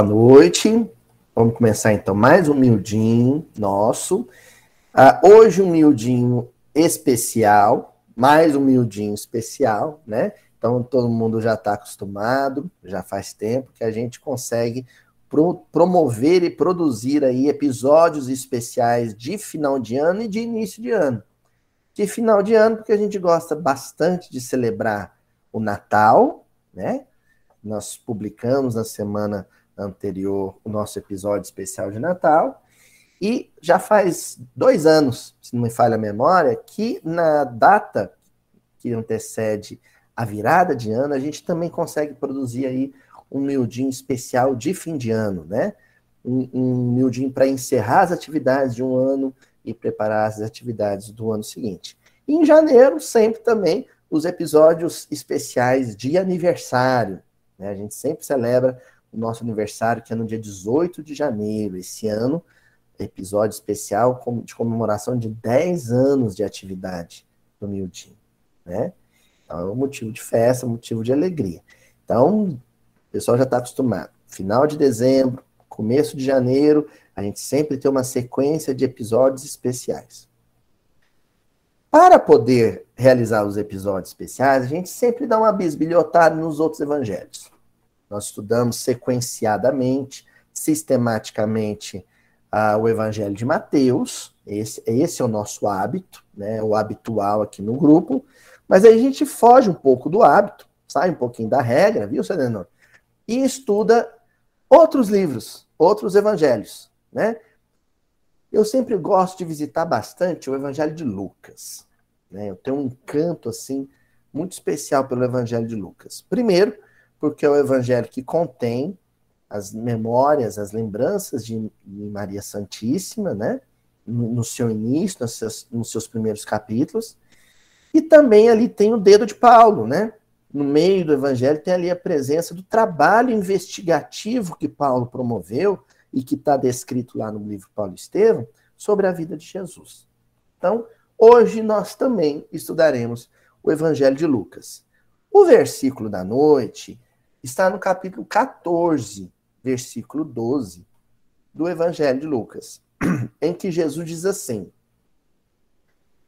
Boa noite. Vamos começar então mais um miudinho nosso. Uh, hoje um miudinho especial, mais um miudinho especial, né? Então todo mundo já está acostumado, já faz tempo que a gente consegue pro promover e produzir aí episódios especiais de final de ano e de início de ano. De final de ano, porque a gente gosta bastante de celebrar o Natal, né? Nós publicamos na semana anterior o nosso episódio especial de Natal. E já faz dois anos, se não me falha a memória, que na data que antecede a virada de ano, a gente também consegue produzir aí um miudinho especial de fim de ano, né? Um, um para encerrar as atividades de um ano e preparar as atividades do ano seguinte. E em janeiro, sempre também, os episódios especiais de aniversário. Né? A gente sempre celebra o nosso aniversário, que é no dia 18 de janeiro. Esse ano, episódio especial de comemoração de 10 anos de atividade do Mildinho, né? Então, é um motivo de festa, motivo de alegria. Então, o pessoal já está acostumado. Final de dezembro, começo de janeiro, a gente sempre tem uma sequência de episódios especiais. Para poder realizar os episódios especiais, a gente sempre dá uma bisbilhotada nos outros evangelhos. Nós estudamos sequenciadamente, sistematicamente, o Evangelho de Mateus. Esse, esse é o nosso hábito, né, o habitual aqui no grupo. Mas aí a gente foge um pouco do hábito, sai um pouquinho da regra, viu, Sedenor? E estuda outros livros, outros evangelhos, né? Eu sempre gosto de visitar bastante o Evangelho de Lucas. Né? Eu tenho um encanto assim muito especial pelo Evangelho de Lucas. Primeiro, porque é o evangelho que contém as memórias, as lembranças de, Maria Santíssima, né? No seu início, nos seus, nos seus primeiros capítulos. E também ali tem o dedo de Paulo, né? No meio do evangelho tem ali a presença do trabalho investigativo que Paulo promoveu e que está descrito lá no livro Paulo Estevam sobre a vida de Jesus. Então, hoje nós também estudaremos o evangelho de Lucas. O versículo da noite está no capítulo 14, versículo 12 do Evangelho de Lucas, em que Jesus diz assim: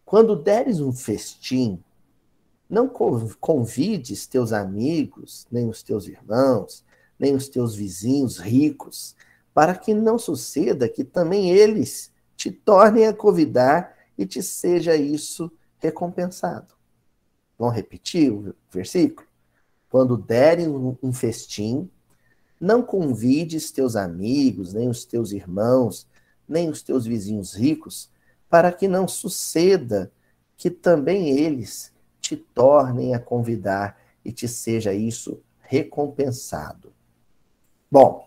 Quando deres um festim, não convides teus amigos, nem os teus irmãos, nem os teus vizinhos ricos, para que não suceda que também eles te tornem a convidar e te seja isso recompensado. Vamos repetir o versículo? Quando derem um festim, não convides teus amigos, nem os teus irmãos, nem os teus vizinhos ricos, para que não suceda que também eles te tornem a convidar e te seja isso recompensado. Bom,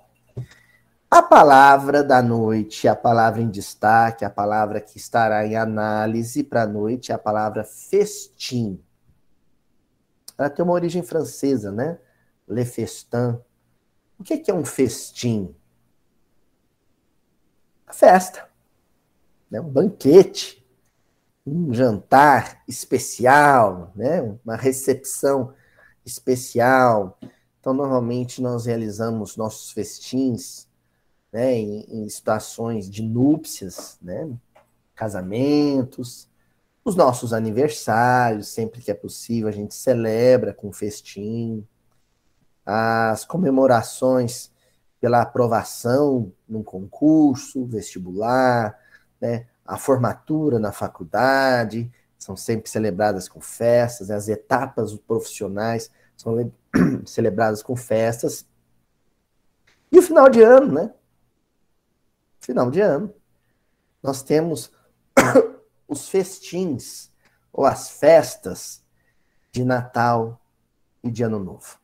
a palavra da noite, a palavra em destaque, a palavra que estará em análise para a noite é a palavra festim ela tem uma origem francesa, né? Le festin. O que é um festim? Uma festa, né? um banquete, um jantar especial, né? uma recepção especial. Então, normalmente, nós realizamos nossos festins né? em, em situações de núpcias, né? casamentos, os nossos aniversários, sempre que é possível, a gente celebra com festim. As comemorações pela aprovação num concurso vestibular, né? a formatura na faculdade, são sempre celebradas com festas, né? as etapas profissionais são celebradas com festas. E o final de ano, né? Final de ano. Nós temos os festins ou as festas de Natal e de Ano Novo.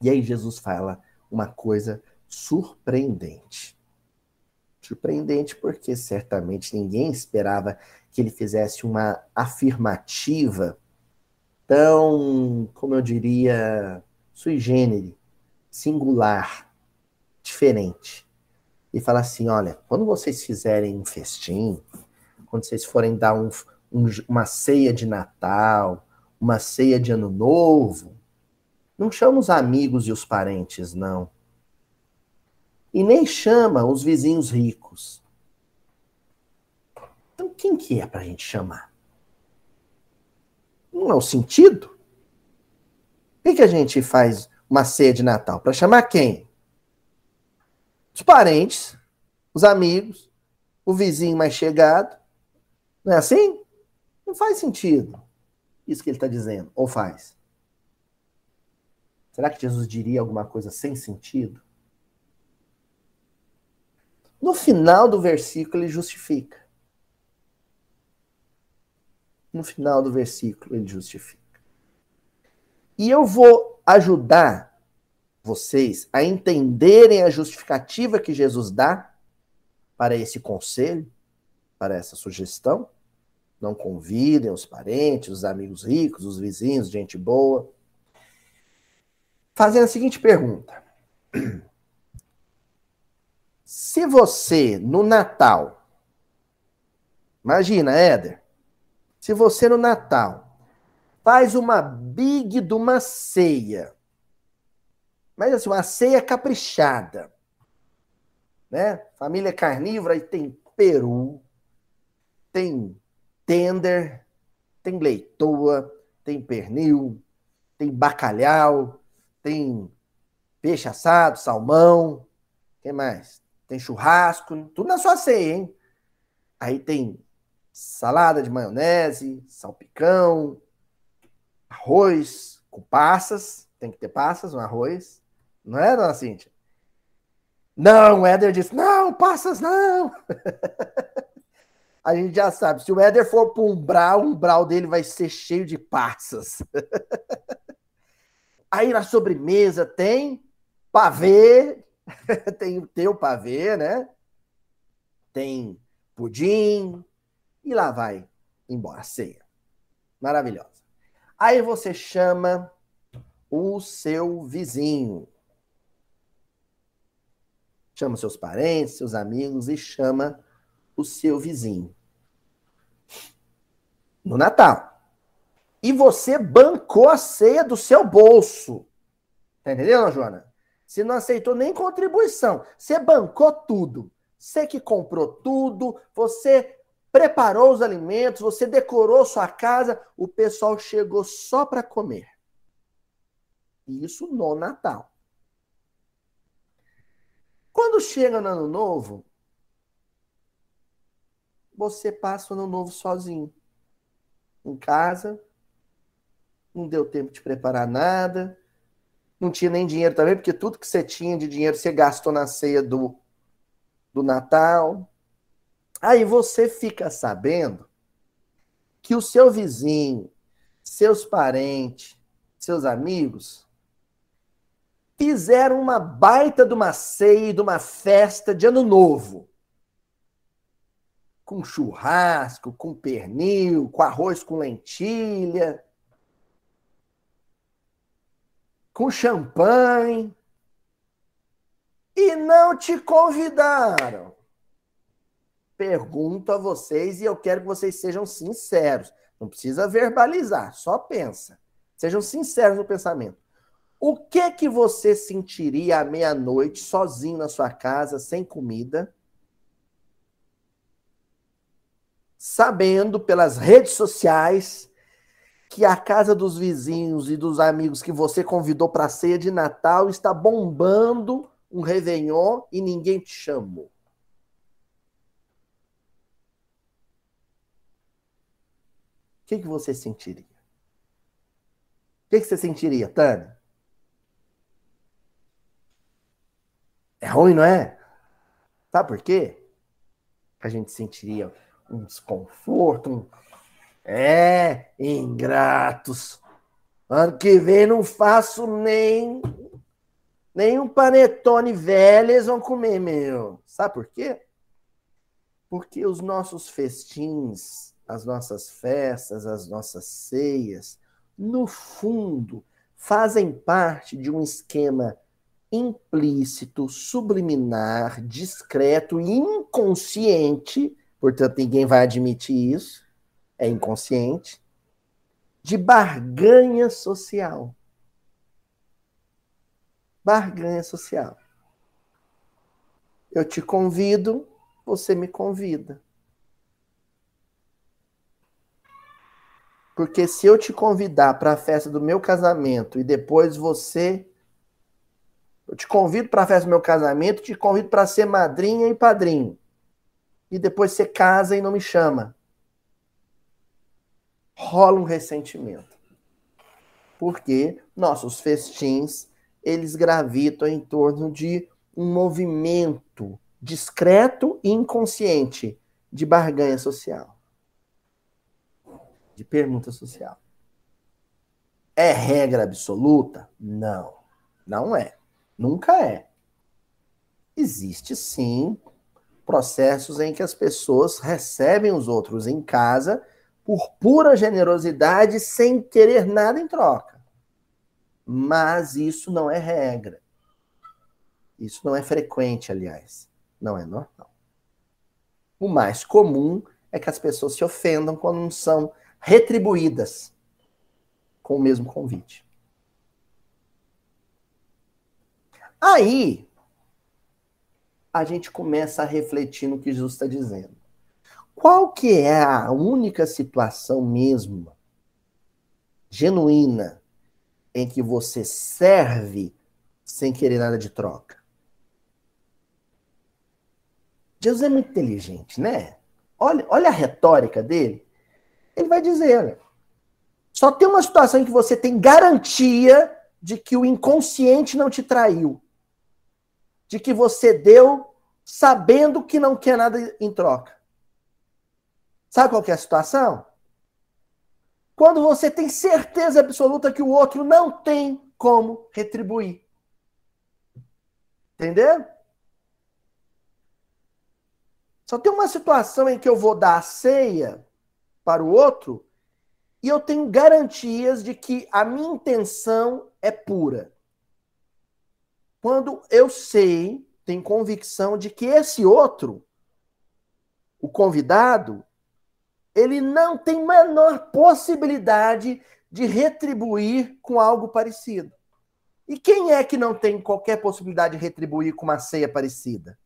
E aí Jesus fala uma coisa surpreendente. Surpreendente porque certamente ninguém esperava que ele fizesse uma afirmativa tão, como eu diria, sui generis, singular, diferente. E fala assim: olha, quando vocês fizerem um festim, quando vocês forem dar um, um, uma ceia de Natal, uma ceia de Ano Novo, não chama os amigos e os parentes, não. e nem chama os vizinhos ricos. Então, quem que é para a gente chamar? Não é o sentido? Por que, que a gente faz uma ceia de Natal? Para chamar quem? Os parentes, os amigos, o vizinho mais chegado. Não é assim? Não faz sentido isso que ele está dizendo. Ou faz? Será que Jesus diria alguma coisa sem sentido? No final do versículo, ele justifica. No final do versículo, ele justifica. E eu vou ajudar vocês a entenderem a justificativa que Jesus dá para esse conselho, para essa sugestão. Não convidem os parentes, os amigos ricos, os vizinhos, gente boa. Fazendo a seguinte pergunta. Se você, no Natal, imagina, Éder, se você no Natal faz uma big de uma ceia, mas assim, uma ceia caprichada, né? Família carnívora, e tem peru, tem tender, tem leitoa, tem pernil, tem bacalhau, tem peixe assado, salmão, que mais? Tem churrasco, tudo na sua ceia, hein? Aí tem salada de maionese, salpicão, arroz com passas, tem que ter passas, um arroz, não é, dona Cíntia? Não, o Éder disse, não, passas não. a gente já sabe, se o Éder for para um umbral, o umbral dele vai ser cheio de passas. Aí na sobremesa tem pavê, tem o teu pavê, né? Tem pudim, e lá vai embora a ceia. Maravilhosa. Aí você chama o seu vizinho. Chama seus parentes, seus amigos e chama o seu vizinho. No Natal. E você bancou a ceia do seu bolso. Tá entendendo, Joana? Você não aceitou nem contribuição. Você bancou tudo. Você que comprou tudo, você preparou os alimentos, você decorou sua casa, o pessoal chegou só para comer. Isso no Natal. Quando chega no Ano Novo, você passa o Ano Novo sozinho. Em casa, não deu tempo de preparar nada, não tinha nem dinheiro também, porque tudo que você tinha de dinheiro você gastou na ceia do, do Natal. Aí você fica sabendo que o seu vizinho, seus parentes, seus amigos fizeram uma baita de uma ceia, de uma festa de ano novo. Com churrasco, com pernil, com arroz com lentilha, com champanhe. E não te convidaram pergunto a vocês e eu quero que vocês sejam sinceros. Não precisa verbalizar, só pensa. Sejam sinceros no pensamento. O que que você sentiria à meia-noite sozinho na sua casa, sem comida? Sabendo pelas redes sociais que a casa dos vizinhos e dos amigos que você convidou para a ceia de Natal está bombando um Réveillon e ninguém te chamou. o que, que você sentiria? O que, que você sentiria, Tânia? É ruim, não é? Sabe por quê? A gente sentiria um desconforto, um... é, ingratos. Ano que vem não faço nem nem um panetone velho eles vão comer, meu. Sabe por quê? Porque os nossos festins as nossas festas, as nossas ceias, no fundo, fazem parte de um esquema implícito, subliminar, discreto e inconsciente, portanto, ninguém vai admitir isso, é inconsciente, de barganha social. Barganha social. Eu te convido, você me convida. Porque se eu te convidar para a festa do meu casamento e depois você. Eu te convido para a festa do meu casamento, te convido para ser madrinha e padrinho. E depois você casa e não me chama. Rola um ressentimento. Porque nossos festins, eles gravitam em torno de um movimento discreto e inconsciente de barganha social de pergunta social. É regra absoluta? Não, não é. Nunca é. Existe sim processos em que as pessoas recebem os outros em casa por pura generosidade, sem querer nada em troca. Mas isso não é regra. Isso não é frequente, aliás. Não é normal. O mais comum é que as pessoas se ofendam quando não são retribuídas com o mesmo convite. Aí, a gente começa a refletir no que Jesus está dizendo. Qual que é a única situação mesmo, genuína, em que você serve sem querer nada de troca? Jesus é muito inteligente, né? Olha, olha a retórica dele. Ele vai dizer, só tem uma situação em que você tem garantia de que o inconsciente não te traiu. De que você deu sabendo que não quer nada em troca. Sabe qual é a situação? Quando você tem certeza absoluta que o outro não tem como retribuir. Entendeu? Só tem uma situação em que eu vou dar a ceia para o outro e eu tenho garantias de que a minha intenção é pura. Quando eu sei, tenho convicção de que esse outro, o convidado, ele não tem menor possibilidade de retribuir com algo parecido. E quem é que não tem qualquer possibilidade de retribuir com uma ceia parecida?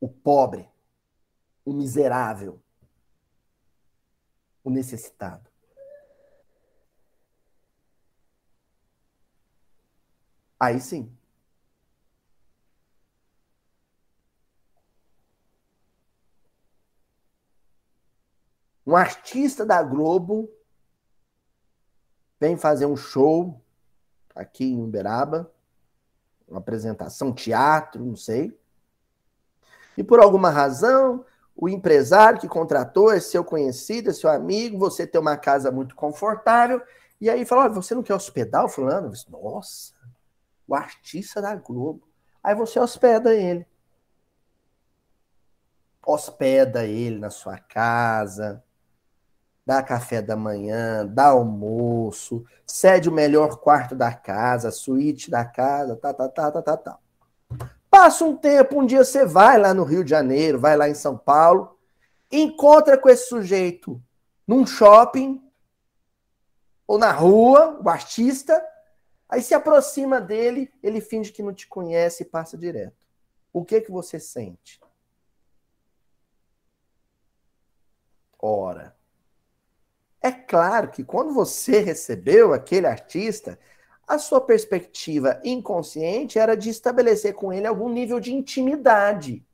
O pobre o miserável, o necessitado. Aí sim. Um artista da Globo vem fazer um show aqui em Uberaba, uma apresentação, teatro, não sei. E por alguma razão, o empresário que contratou é seu conhecido, é seu amigo, você tem uma casa muito confortável, e aí fala: olha, você não quer hospedar o fulano? Disse, Nossa, o artista da Globo. Aí você hospeda ele. Hospeda ele na sua casa, dá café da manhã, dá almoço, cede o melhor quarto da casa, suíte da casa, tá, tá, tá, tá, tá, tá. Passa um tempo, um dia você vai lá no Rio de Janeiro, vai lá em São Paulo, encontra com esse sujeito num shopping ou na rua, o artista, aí se aproxima dele, ele finge que não te conhece e passa direto. O que que você sente? Ora, é claro que quando você recebeu aquele artista, a sua perspectiva inconsciente era de estabelecer com ele algum nível de intimidade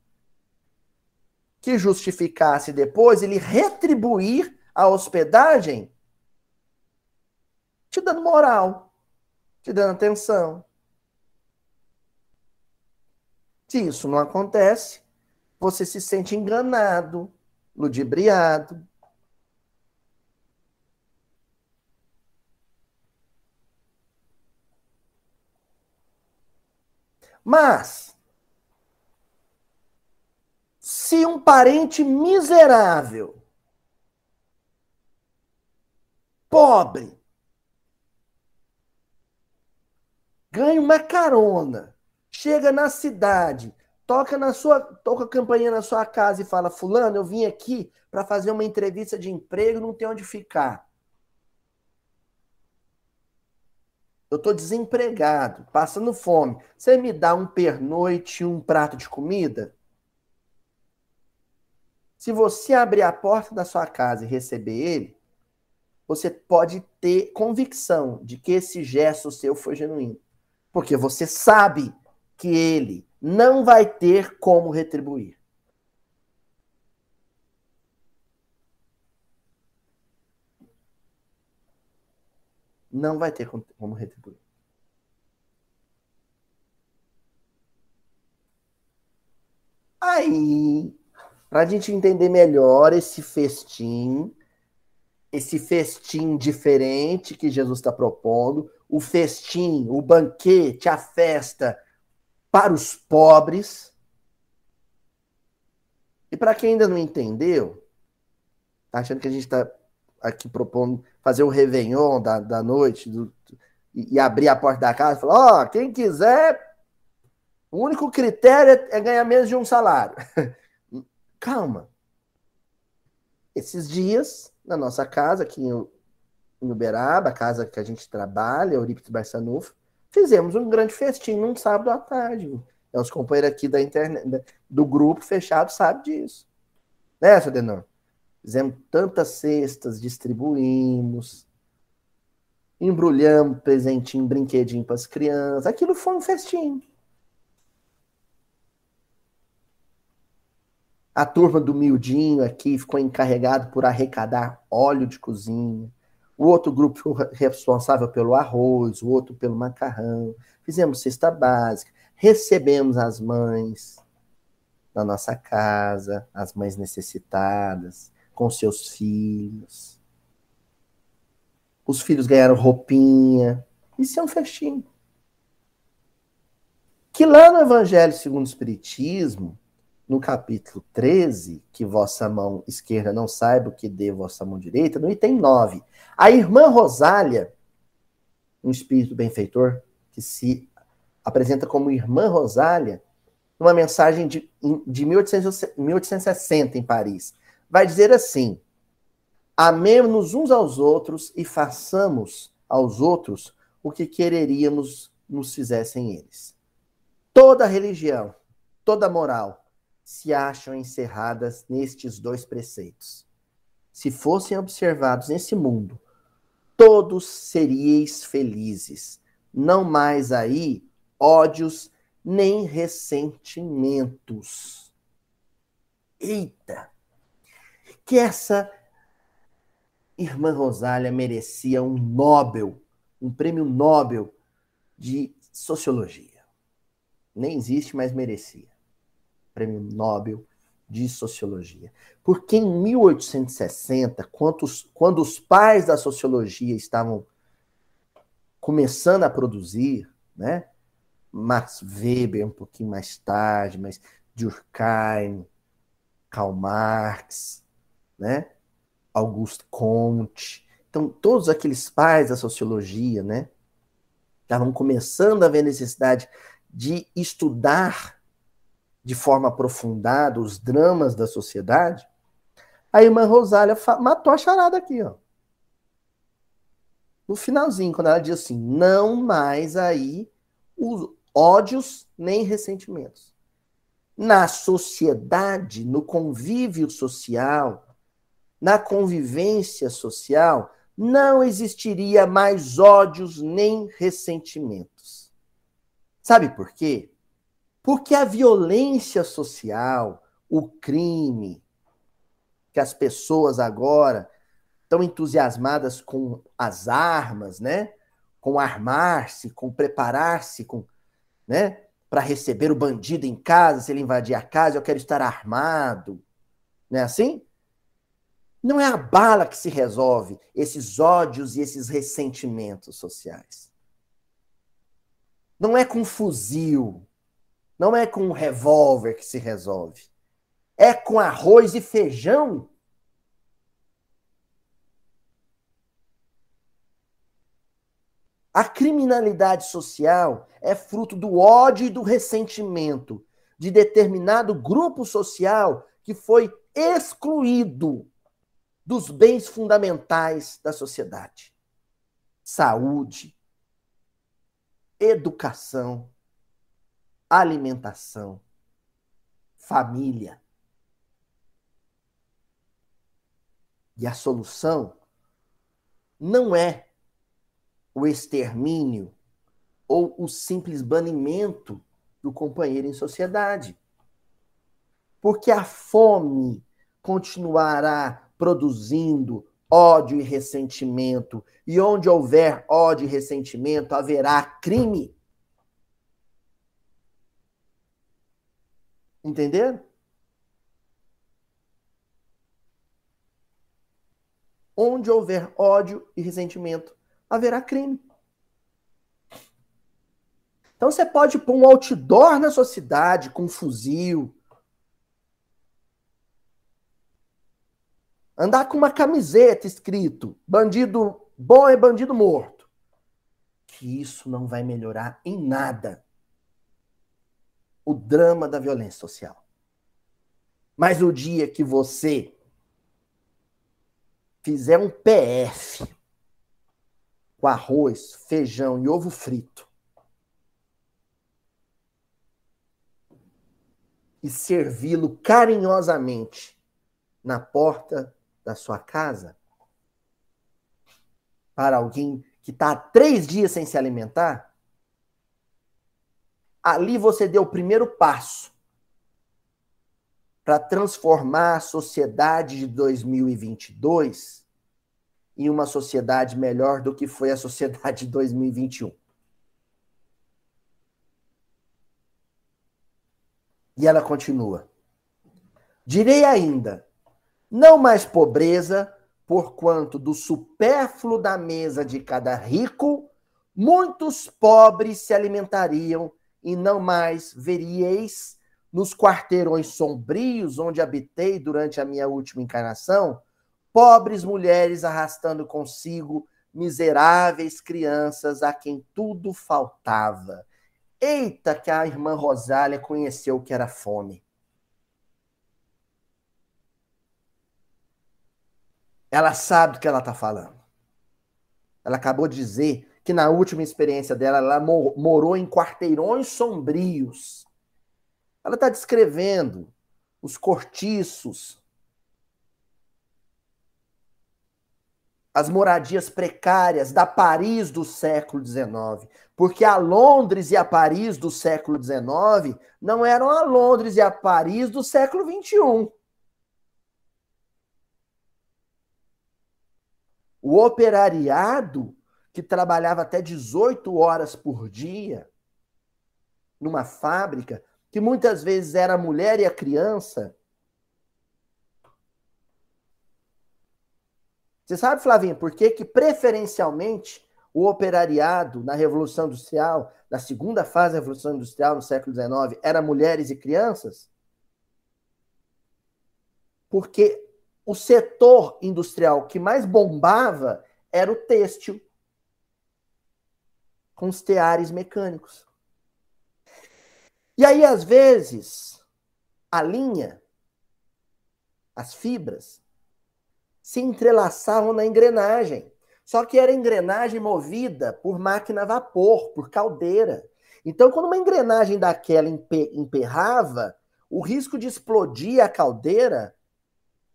que justificasse depois ele retribuir a hospedagem te dando moral, te dando atenção. Se isso não acontece, você se sente enganado, ludibriado, Mas, se um parente miserável, pobre, ganha uma carona, chega na cidade, toca na sua, toca a campainha na sua casa e fala: "Fulano, eu vim aqui para fazer uma entrevista de emprego, não tem onde ficar". Eu estou desempregado, passando fome. Você me dá um pernoite e um prato de comida? Se você abrir a porta da sua casa e receber ele, você pode ter convicção de que esse gesto seu foi genuíno. Porque você sabe que ele não vai ter como retribuir. Não vai ter como retribuir. Aí, para a gente entender melhor esse festim, esse festim diferente que Jesus está propondo, o festim, o banquete, a festa para os pobres. E para quem ainda não entendeu, tá achando que a gente está aqui propondo fazer o Réveillon da, da noite do, e, e, abrir a porta da casa e falar: ó, oh, quem quiser, o único critério é, é ganhar menos de um salário. Calma. Esses dias, na nossa casa, aqui em, Uberaba, a casa que a gente trabalha, Eurípides Barçanufo, fizemos um grande festim num sábado à tarde. Os companheiros aqui da internet, do grupo fechado sabem disso. Né, Sadenor? Fizemos tantas cestas, distribuímos, embrulhamos presentinho, brinquedinho para as crianças. Aquilo foi um festim. A turma do Mildinho aqui ficou encarregado por arrecadar óleo de cozinha. O outro grupo foi responsável pelo arroz, o outro pelo macarrão. Fizemos cesta básica, recebemos as mães na nossa casa, as mães necessitadas com seus filhos. Os filhos ganharam roupinha. Isso é um festim. Que lá no Evangelho segundo o Espiritismo, no capítulo 13, que vossa mão esquerda não saiba o que dê vossa mão direita, no item 9, a irmã Rosália, um espírito benfeitor, que se apresenta como irmã Rosália, numa mensagem de, de 1860 em Paris vai dizer assim: Amemos-nos uns aos outros e façamos aos outros o que quereríamos nos fizessem eles. Toda religião, toda moral se acham encerradas nestes dois preceitos. Se fossem observados nesse mundo, todos seríeis felizes. Não mais aí ódios nem ressentimentos. Eita! que essa irmã Rosália merecia um Nobel, um prêmio Nobel de sociologia. Nem existe, mas merecia. Prêmio Nobel de sociologia. Porque em 1860, quando os, quando os pais da sociologia estavam começando a produzir, né? Max Weber um pouquinho mais tarde, mas Durkheim, Karl Marx, né? Auguste Comte. Então, todos aqueles pais da sociologia, né? Estavam começando a ver necessidade de estudar de forma aprofundada os dramas da sociedade. A irmã Rosália matou a charada aqui, ó. No finalzinho, quando ela diz assim: não mais aí os ódios nem ressentimentos. Na sociedade, no convívio social, na convivência social, não existiria mais ódios nem ressentimentos. Sabe por quê? Porque a violência social, o crime, que as pessoas agora estão entusiasmadas com as armas, né? Com armar-se, com preparar-se, com, né? Para receber o bandido em casa, se ele invadir a casa, eu quero estar armado. Não é assim? Não é a bala que se resolve esses ódios e esses ressentimentos sociais. Não é com fuzil, não é com um revólver que se resolve. É com arroz e feijão. A criminalidade social é fruto do ódio e do ressentimento de determinado grupo social que foi excluído dos bens fundamentais da sociedade: saúde, educação, alimentação, família. E a solução não é o extermínio ou o simples banimento do companheiro em sociedade. Porque a fome continuará produzindo ódio e ressentimento, e onde houver ódio e ressentimento, haverá crime. Entenderam? Onde houver ódio e ressentimento, haverá crime. Então você pode pôr um outdoor na sua cidade com um fuzil. Andar com uma camiseta escrito bandido bom é bandido morto. Que isso não vai melhorar em nada o drama da violência social. Mas o dia que você fizer um PF com arroz, feijão e ovo frito, e servi-lo carinhosamente na porta da sua casa para alguém que está três dias sem se alimentar, ali você deu o primeiro passo para transformar a sociedade de 2022 em uma sociedade melhor do que foi a sociedade de 2021. E ela continua. Direi ainda: não mais pobreza, porquanto do supérfluo da mesa de cada rico, muitos pobres se alimentariam, e não mais veríeis nos quarteirões sombrios onde habitei durante a minha última encarnação, pobres mulheres arrastando consigo miseráveis crianças a quem tudo faltava Eita, que a irmã Rosália conheceu que era fome. Ela sabe do que ela está falando. Ela acabou de dizer que na última experiência dela, ela morou em quarteirões sombrios. Ela está descrevendo os cortiços, as moradias precárias da Paris do século XIX. Porque a Londres e a Paris do século XIX não eram a Londres e a Paris do século XXI. O operariado, que trabalhava até 18 horas por dia numa fábrica, que muitas vezes era a mulher e a criança, Você sabe, Flavinho, por que, que preferencialmente o operariado na Revolução Industrial, na segunda fase da Revolução Industrial no século XIX, era mulheres e crianças? Porque o setor industrial que mais bombava era o têxtil, com os teares mecânicos. E aí, às vezes, a linha, as fibras, se entrelaçavam na engrenagem. Só que era engrenagem movida por máquina a vapor, por caldeira. Então, quando uma engrenagem daquela emperrava, o risco de explodir a caldeira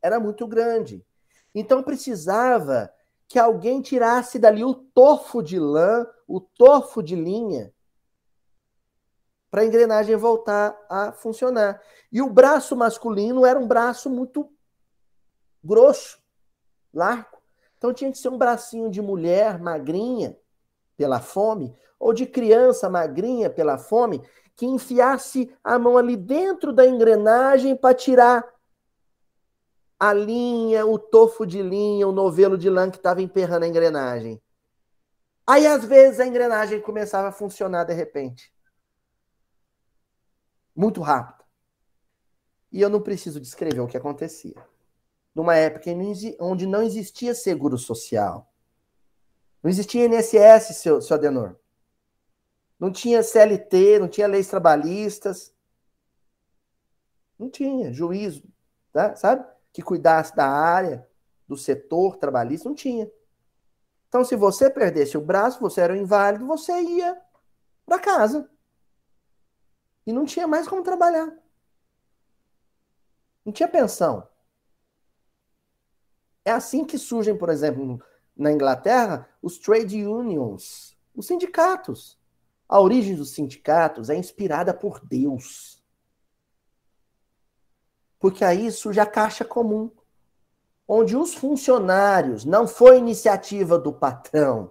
era muito grande. Então, precisava que alguém tirasse dali o tofo de lã, o tofo de linha, para a engrenagem voltar a funcionar. E o braço masculino era um braço muito grosso largo. Então tinha que ser um bracinho de mulher magrinha pela fome, ou de criança magrinha pela fome, que enfiasse a mão ali dentro da engrenagem para tirar a linha, o tofo de linha, o novelo de lã que estava emperrando a engrenagem. Aí, às vezes, a engrenagem começava a funcionar de repente. Muito rápido. E eu não preciso descrever o que acontecia numa época onde não existia seguro social. Não existia INSS, seu, seu Adenor. Não tinha CLT, não tinha leis trabalhistas. Não tinha juízo, tá? sabe? Que cuidasse da área, do setor trabalhista, não tinha. Então, se você perdesse o braço, você era um inválido, você ia para casa. E não tinha mais como trabalhar. Não tinha pensão. É assim que surgem, por exemplo, na Inglaterra, os trade unions, os sindicatos. A origem dos sindicatos é inspirada por Deus. Porque aí surge a caixa comum, onde os funcionários, não foi iniciativa do patrão,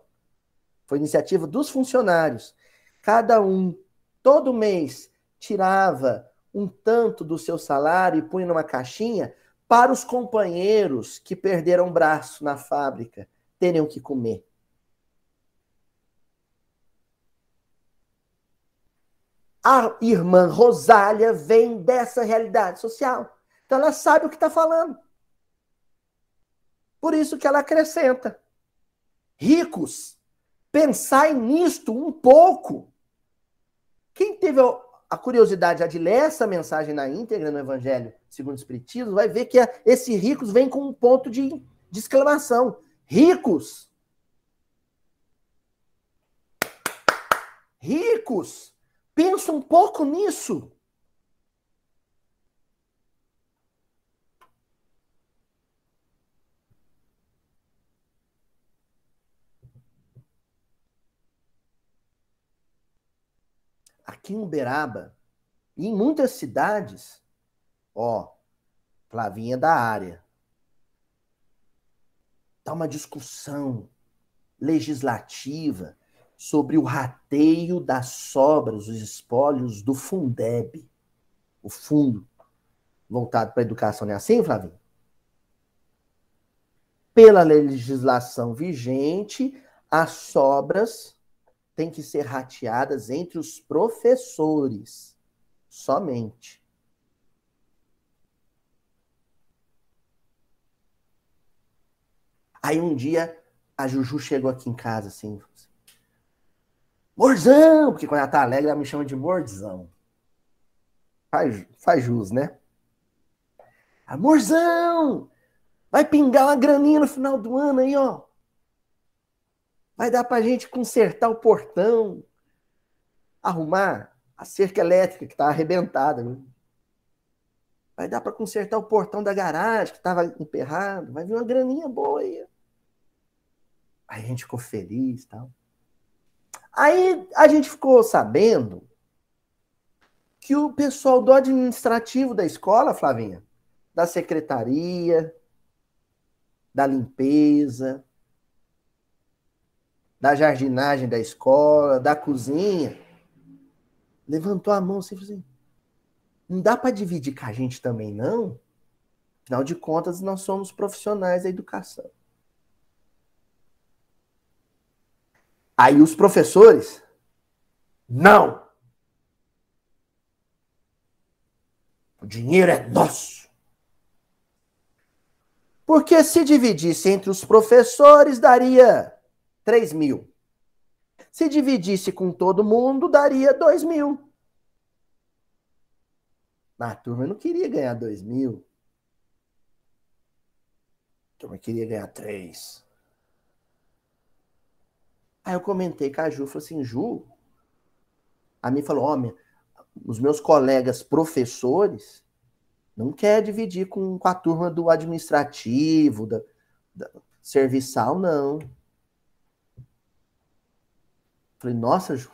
foi iniciativa dos funcionários. Cada um, todo mês, tirava um tanto do seu salário e punha numa caixinha para os companheiros que perderam braço na fábrica terem o que comer. A irmã Rosália vem dessa realidade social. Então ela sabe o que está falando. Por isso que ela acrescenta. Ricos, pensai nisto um pouco. Quem teve a curiosidade de ler essa mensagem na íntegra no Evangelho segundo o Espiritismo, vai ver que esses ricos vêm com um ponto de, de exclamação. Ricos! Ricos! Pensa um pouco nisso. Aqui em Uberaba e em muitas cidades, ó, Flavinha da área. Tá uma discussão legislativa sobre o rateio das sobras, os espólios do Fundeb, o fundo voltado para a educação, não é assim, Flavinho? Pela legislação vigente, as sobras têm que ser rateadas entre os professores somente. Aí um dia a Juju chegou aqui em casa assim, assim Morzão, porque quando ela tá alegre ela me chama de Morzão. Faz, faz jus, né? Amorzão! Vai pingar uma graninha no final do ano aí, ó. Vai dar para a gente consertar o portão, arrumar a cerca elétrica que está arrebentada. Né? Vai dar para consertar o portão da garagem que estava emperrado. Vai vir uma graninha boa aí. Aí a gente ficou feliz tal. Aí a gente ficou sabendo que o pessoal do administrativo da escola, Flavinha, da secretaria, da limpeza, da jardinagem da escola, da cozinha, levantou a mão assim assim: não dá para dividir com a gente também, não? Afinal de contas, nós somos profissionais da educação. Aí os professores, não! O dinheiro é nosso. Porque se dividisse entre os professores, daria 3 mil. Se dividisse com todo mundo, daria 2 mil. Mas a turma não queria ganhar 2 mil. A turma queria ganhar 3. Aí eu comentei com a Ju, falei assim, Ju, a mim falou, homem, os meus colegas professores não quer dividir com, com a turma do administrativo, da, da serviçal, não. Falei, nossa, Ju.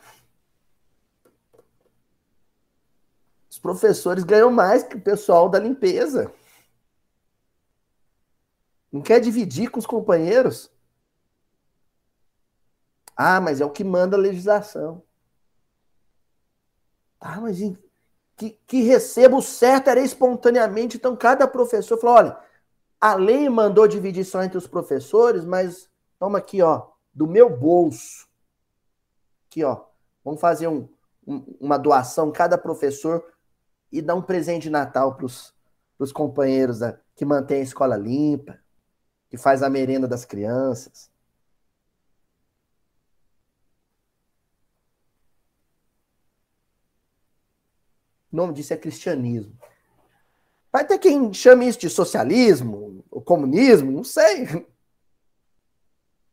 Os professores ganham mais que o pessoal da limpeza. Não quer dividir com os companheiros? Ah, mas é o que manda a legislação. Ah, mas que, que receba o certo era espontaneamente. Então, cada professor falou: olha, a lei mandou dividir só entre os professores, mas toma aqui, ó, do meu bolso aqui, ó, vamos fazer um, um, uma doação, cada professor, e dar um presente de Natal para os companheiros da, que mantém a escola limpa, que faz a merenda das crianças. O nome disso é cristianismo. Vai ter quem chame isso de socialismo, ou comunismo, não sei.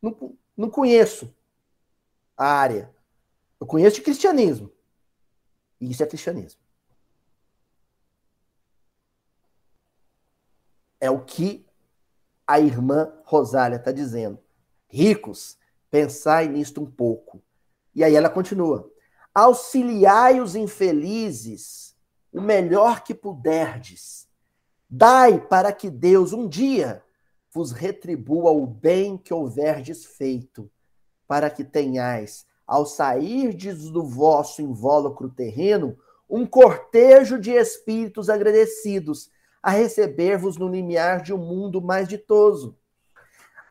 Não, não conheço a área. Eu conheço de cristianismo. E isso é cristianismo. É o que a irmã Rosália está dizendo. Ricos, pensai nisto um pouco. E aí ela continua: auxiliai os infelizes o melhor que puderdes. Dai para que Deus um dia vos retribua o bem que houverdes feito, para que tenhais, ao sairdes do vosso invólucro terreno, um cortejo de espíritos agradecidos a receber-vos no limiar de um mundo mais ditoso.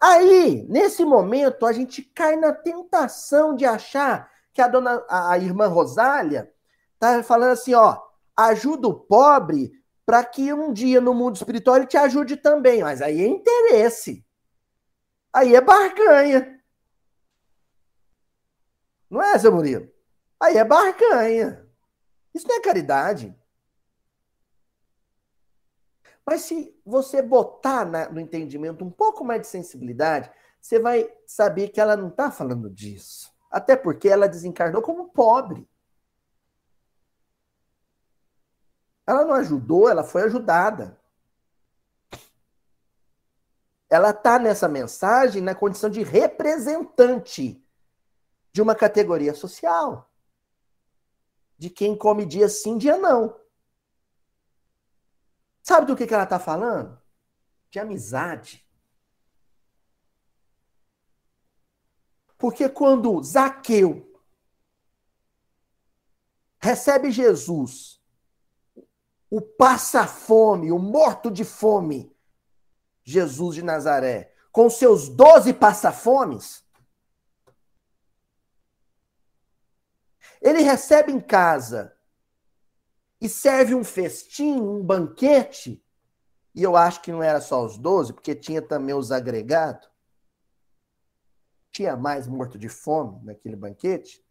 Aí, nesse momento, a gente cai na tentação de achar que a dona a irmã Rosália tá falando assim, ó, ajuda o pobre para que um dia no mundo espiritual ele te ajude também. Mas aí é interesse. Aí é barganha. Não é, seu Murilo? Aí é barganha. Isso não é caridade. Mas se você botar na, no entendimento um pouco mais de sensibilidade, você vai saber que ela não está falando disso. Até porque ela desencarnou como pobre. Ela não ajudou, ela foi ajudada. Ela está nessa mensagem na condição de representante de uma categoria social. De quem come dia sim, dia não. Sabe do que, que ela está falando? De amizade. Porque quando Zaqueu recebe Jesus o passa-fome, o morto de fome, Jesus de Nazaré, com seus doze passa-fomes, ele recebe em casa e serve um festim, um banquete, e eu acho que não era só os doze, porque tinha também os agregados, tinha mais morto de fome naquele banquete.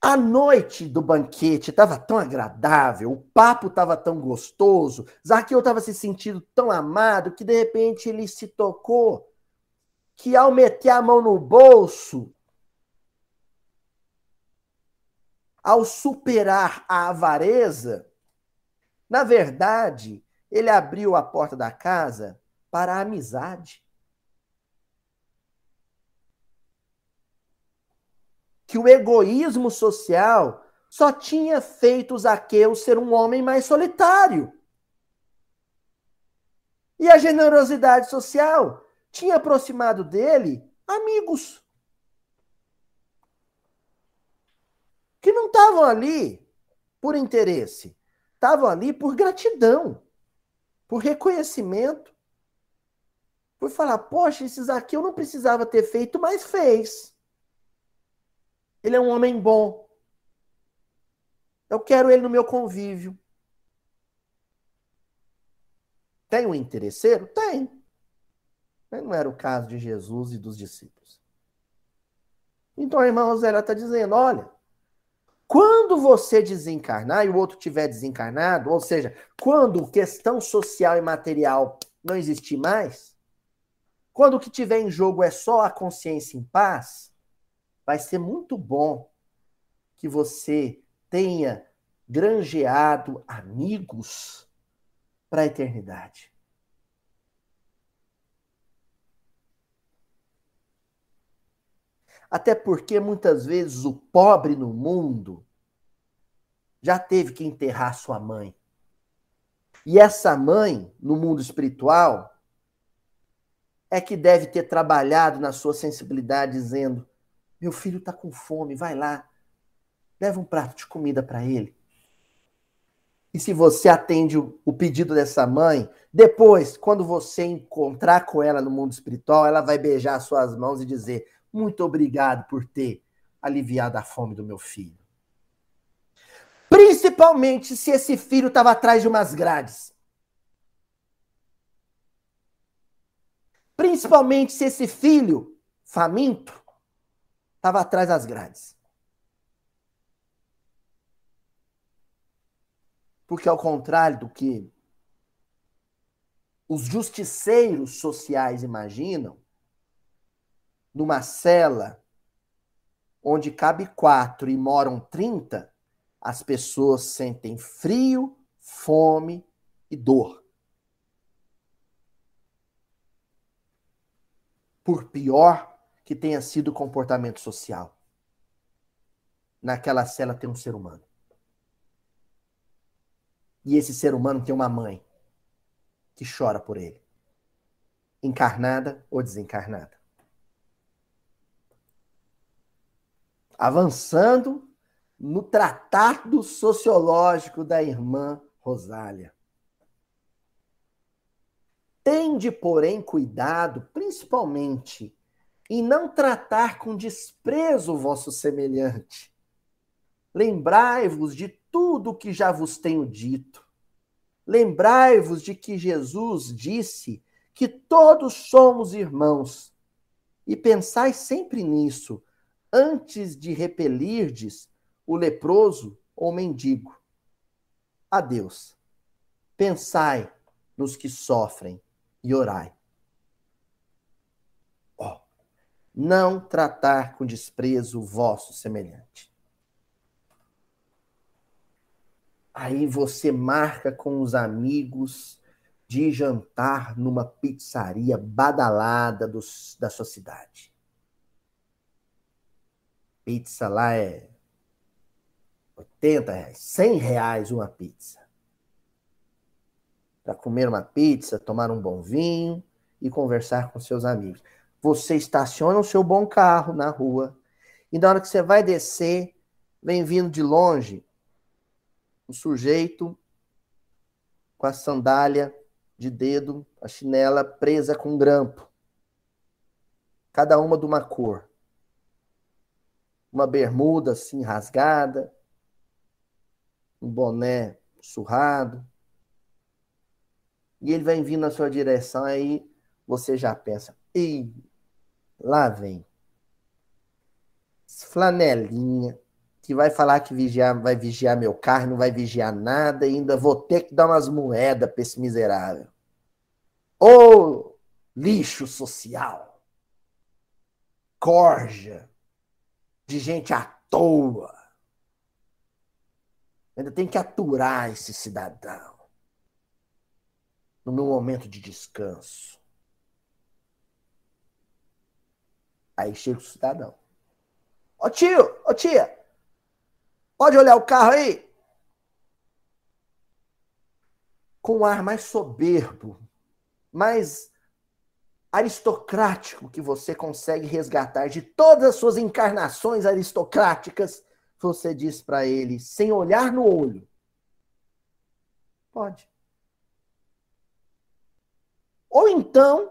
A noite do banquete estava tão agradável, o papo estava tão gostoso, Zaqueu estava se sentindo tão amado que de repente ele se tocou que ao meter a mão no bolso, ao superar a avareza, na verdade, ele abriu a porta da casa para a amizade. que o egoísmo social só tinha feito Zaqueu ser um homem mais solitário. E a generosidade social tinha aproximado dele amigos. Que não estavam ali por interesse, estavam ali por gratidão, por reconhecimento, por falar: poxa, esse Zaqueu não precisava ter feito, mas fez. Ele é um homem bom. Eu quero ele no meu convívio. Tem um interesseiro? Tem. Mas não era o caso de Jesus e dos discípulos. Então a irmã Rosélia está dizendo: olha, quando você desencarnar e o outro tiver desencarnado, ou seja, quando questão social e material não existir mais, quando o que tiver em jogo é só a consciência em paz, vai ser muito bom que você tenha granjeado amigos para a eternidade. Até porque muitas vezes o pobre no mundo já teve que enterrar sua mãe. E essa mãe, no mundo espiritual, é que deve ter trabalhado na sua sensibilidade, dizendo: meu filho está com fome, vai lá. Leva um prato de comida para ele. E se você atende o pedido dessa mãe, depois, quando você encontrar com ela no mundo espiritual, ela vai beijar suas mãos e dizer: Muito obrigado por ter aliviado a fome do meu filho. Principalmente se esse filho estava atrás de umas grades. Principalmente se esse filho, faminto, estava atrás das grades. Porque, ao contrário do que os justiceiros sociais imaginam, numa cela onde cabe quatro e moram 30, as pessoas sentem frio, fome e dor. Por pior que tenha sido o comportamento social. Naquela cela tem um ser humano. E esse ser humano tem uma mãe que chora por ele, encarnada ou desencarnada. Avançando no tratado sociológico da irmã Rosália. Tende, porém, cuidado, principalmente, em não tratar com desprezo o vosso semelhante. Lembrai-vos de tudo o que já vos tenho dito Lembrai-vos de que Jesus disse que todos somos irmãos. E pensai sempre nisso, antes de repelirdes o leproso ou mendigo. Adeus. Pensai nos que sofrem e orai. Ó, oh, não tratar com desprezo o vosso semelhante. Aí você marca com os amigos de jantar numa pizzaria badalada da sua cidade. Pizza lá é 80 reais, 100 reais uma pizza. Para comer uma pizza, tomar um bom vinho e conversar com seus amigos. Você estaciona o seu bom carro na rua e na hora que você vai descer, vem vindo de longe um sujeito com a sandália de dedo, a chinela presa com um grampo. Cada uma de uma cor. Uma bermuda assim rasgada, um boné surrado. E ele vem vindo na sua direção, aí você já pensa, ei, lá vem. Flanelinha, que vai falar que vigiar, vai vigiar meu carro, não vai vigiar nada, e ainda vou ter que dar umas moedas para esse miserável. Ô lixo social, corja, de gente à toa. Ainda tem que aturar esse cidadão no meu momento de descanso. Aí chega o cidadão. Ô tio, ô tia, Pode olhar o carro aí? Com um ar mais soberbo, mais aristocrático que você consegue resgatar de todas as suas encarnações aristocráticas, você diz para ele, sem olhar no olho: Pode. Ou então,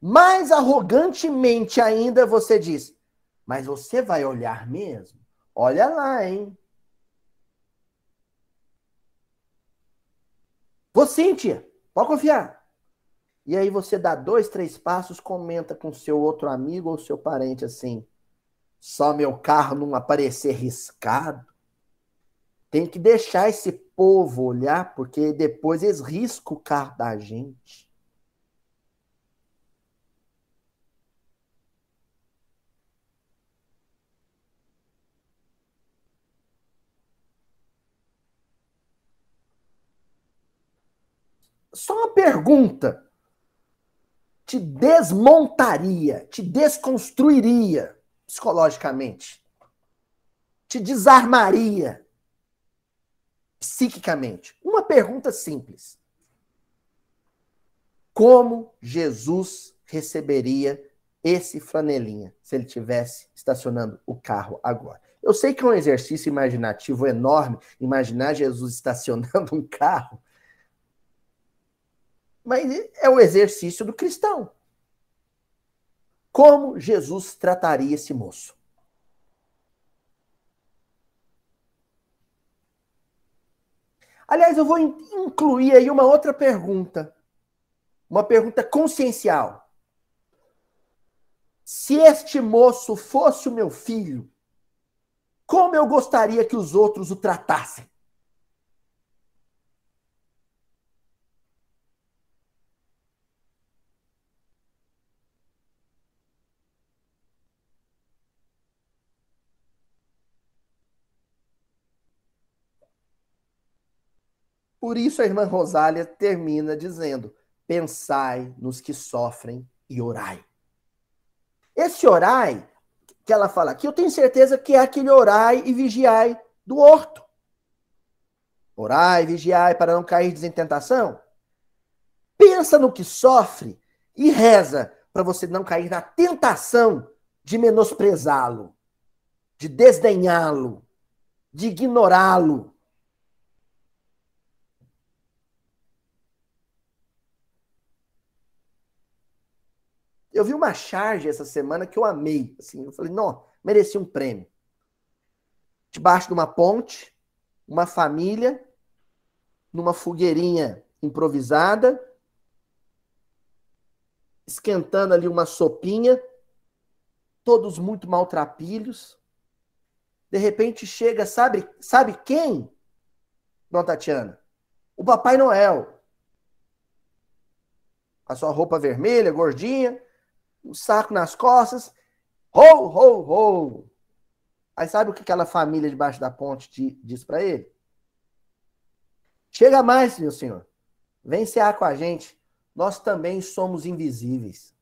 mais arrogantemente ainda, você diz: Mas você vai olhar mesmo? Olha lá, hein? Vou sim, tia. Pode confiar. E aí você dá dois, três passos, comenta com seu outro amigo ou seu parente assim: só meu carro não aparecer riscado. Tem que deixar esse povo olhar, porque depois eles riscam o carro da gente. Só uma pergunta. Te desmontaria, te desconstruiria psicologicamente, te desarmaria psiquicamente. Uma pergunta simples. Como Jesus receberia esse flanelinha se ele tivesse estacionando o carro agora? Eu sei que é um exercício imaginativo enorme imaginar Jesus estacionando um carro mas é o exercício do cristão. Como Jesus trataria esse moço? Aliás, eu vou incluir aí uma outra pergunta. Uma pergunta consciencial. Se este moço fosse o meu filho, como eu gostaria que os outros o tratassem? Por isso a irmã Rosália termina dizendo: pensai nos que sofrem e orai. Esse orai que ela fala aqui, eu tenho certeza que é aquele orai e vigiai do horto. Orai, vigiai para não cair em tentação. Pensa no que sofre e reza para você não cair na tentação de menosprezá-lo, de desdenhá-lo, de ignorá-lo. Eu vi uma charge essa semana que eu amei. Assim, eu falei, não, merecia um prêmio. Debaixo de uma ponte, uma família, numa fogueirinha improvisada, esquentando ali uma sopinha, todos muito maltrapilhos. De repente chega, sabe, sabe quem? Dona Tatiana? O Papai Noel. A sua roupa vermelha, gordinha, um saco nas costas. Ho, ho, ho! Aí sabe o que aquela família debaixo da ponte diz para ele? Chega mais, meu senhor. Vem cear com a gente. Nós também somos invisíveis.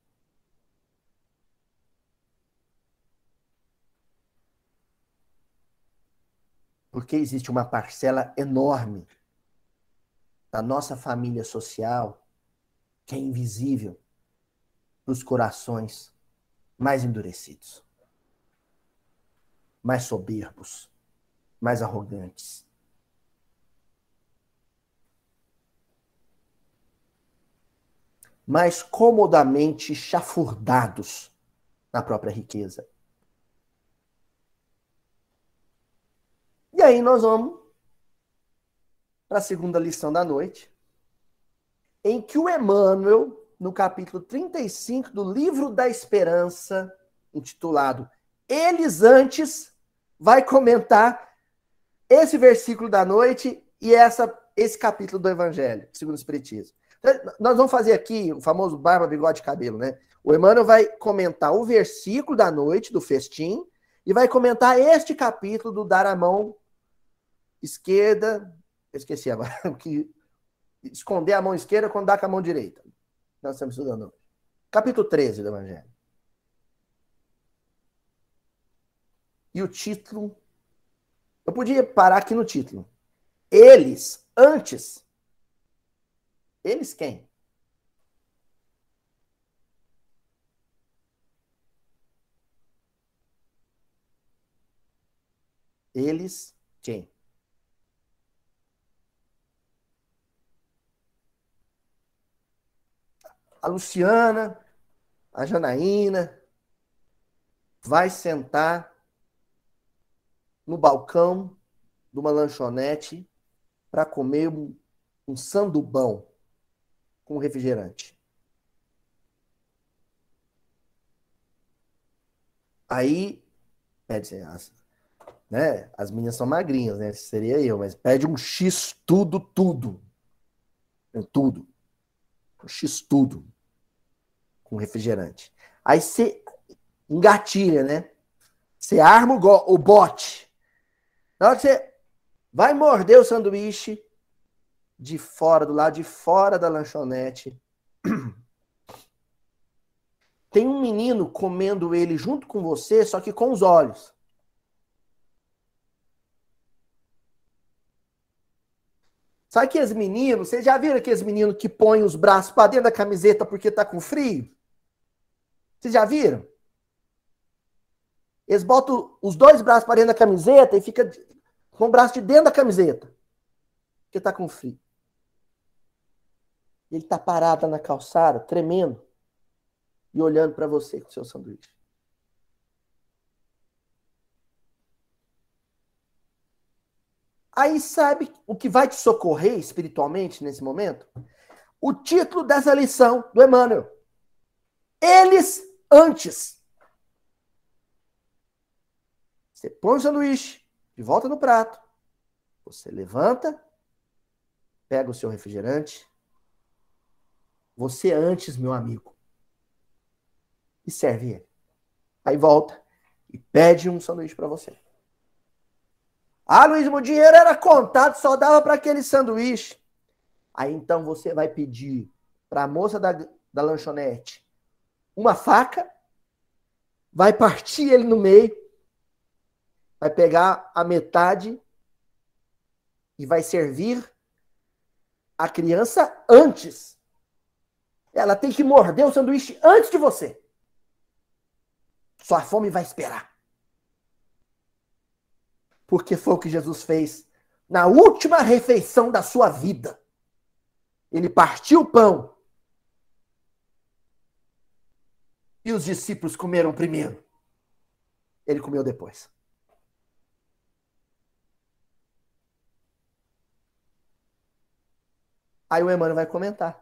Porque existe uma parcela enorme da nossa família social que é invisível dos corações mais endurecidos, mais soberbos, mais arrogantes. Mais comodamente chafurdados na própria riqueza. E aí nós vamos para a segunda lição da noite, em que o Emmanuel no capítulo 35 do livro da Esperança, intitulado Eles Antes, vai comentar esse versículo da noite e essa, esse capítulo do Evangelho, segundo o Espiritismo. Então, nós vamos fazer aqui o famoso barba, bigode cabelo, né? O Emmanuel vai comentar o versículo da noite, do festim, e vai comentar este capítulo do dar a mão esquerda, esqueci agora, que esconder a mão esquerda quando dá com a mão direita nós estamos estudando Capítulo 13 do Evangelho. E o título. Eu podia parar aqui no título. Eles, antes. Eles quem? Eles quem? A Luciana, a Janaína, vai sentar no balcão de uma lanchonete para comer um, um sandubão com refrigerante. Aí, pede as, né? As meninas são magrinhas, né? Seria eu, mas pede um X tudo, tudo. Tudo um X tudo com refrigerante. Aí você engatilha, né? Você arma o, o bote. Na hora que você vai morder o sanduíche de fora, do lado de fora da lanchonete, tem um menino comendo ele junto com você, só que com os olhos. Sabe aqueles meninos? Vocês já viram aqueles meninos que põem os braços para dentro da camiseta porque tá com frio? Vocês já viram? Eles botam os dois braços para dentro da camiseta e fica com o braço de dentro da camiseta. Porque tá com frio. Ele tá parado na calçada, tremendo, e olhando para você com seu sanduíche. Aí sabe o que vai te socorrer espiritualmente nesse momento? O título dessa lição do Emmanuel. Eles antes. Você põe o sanduíche de volta no prato. Você levanta, pega o seu refrigerante. Você antes, meu amigo. E serve ele. Aí volta e pede um sanduíche para você. Ah, Luiz, o dinheiro era contado, só dava para aquele sanduíche. Aí então você vai pedir para a moça da, da lanchonete uma faca, vai partir ele no meio, vai pegar a metade e vai servir a criança antes. Ela tem que morder o sanduíche antes de você. Sua fome vai esperar. Porque foi o que Jesus fez na última refeição da sua vida. Ele partiu o pão. E os discípulos comeram primeiro. Ele comeu depois. Aí o Emmanuel vai comentar.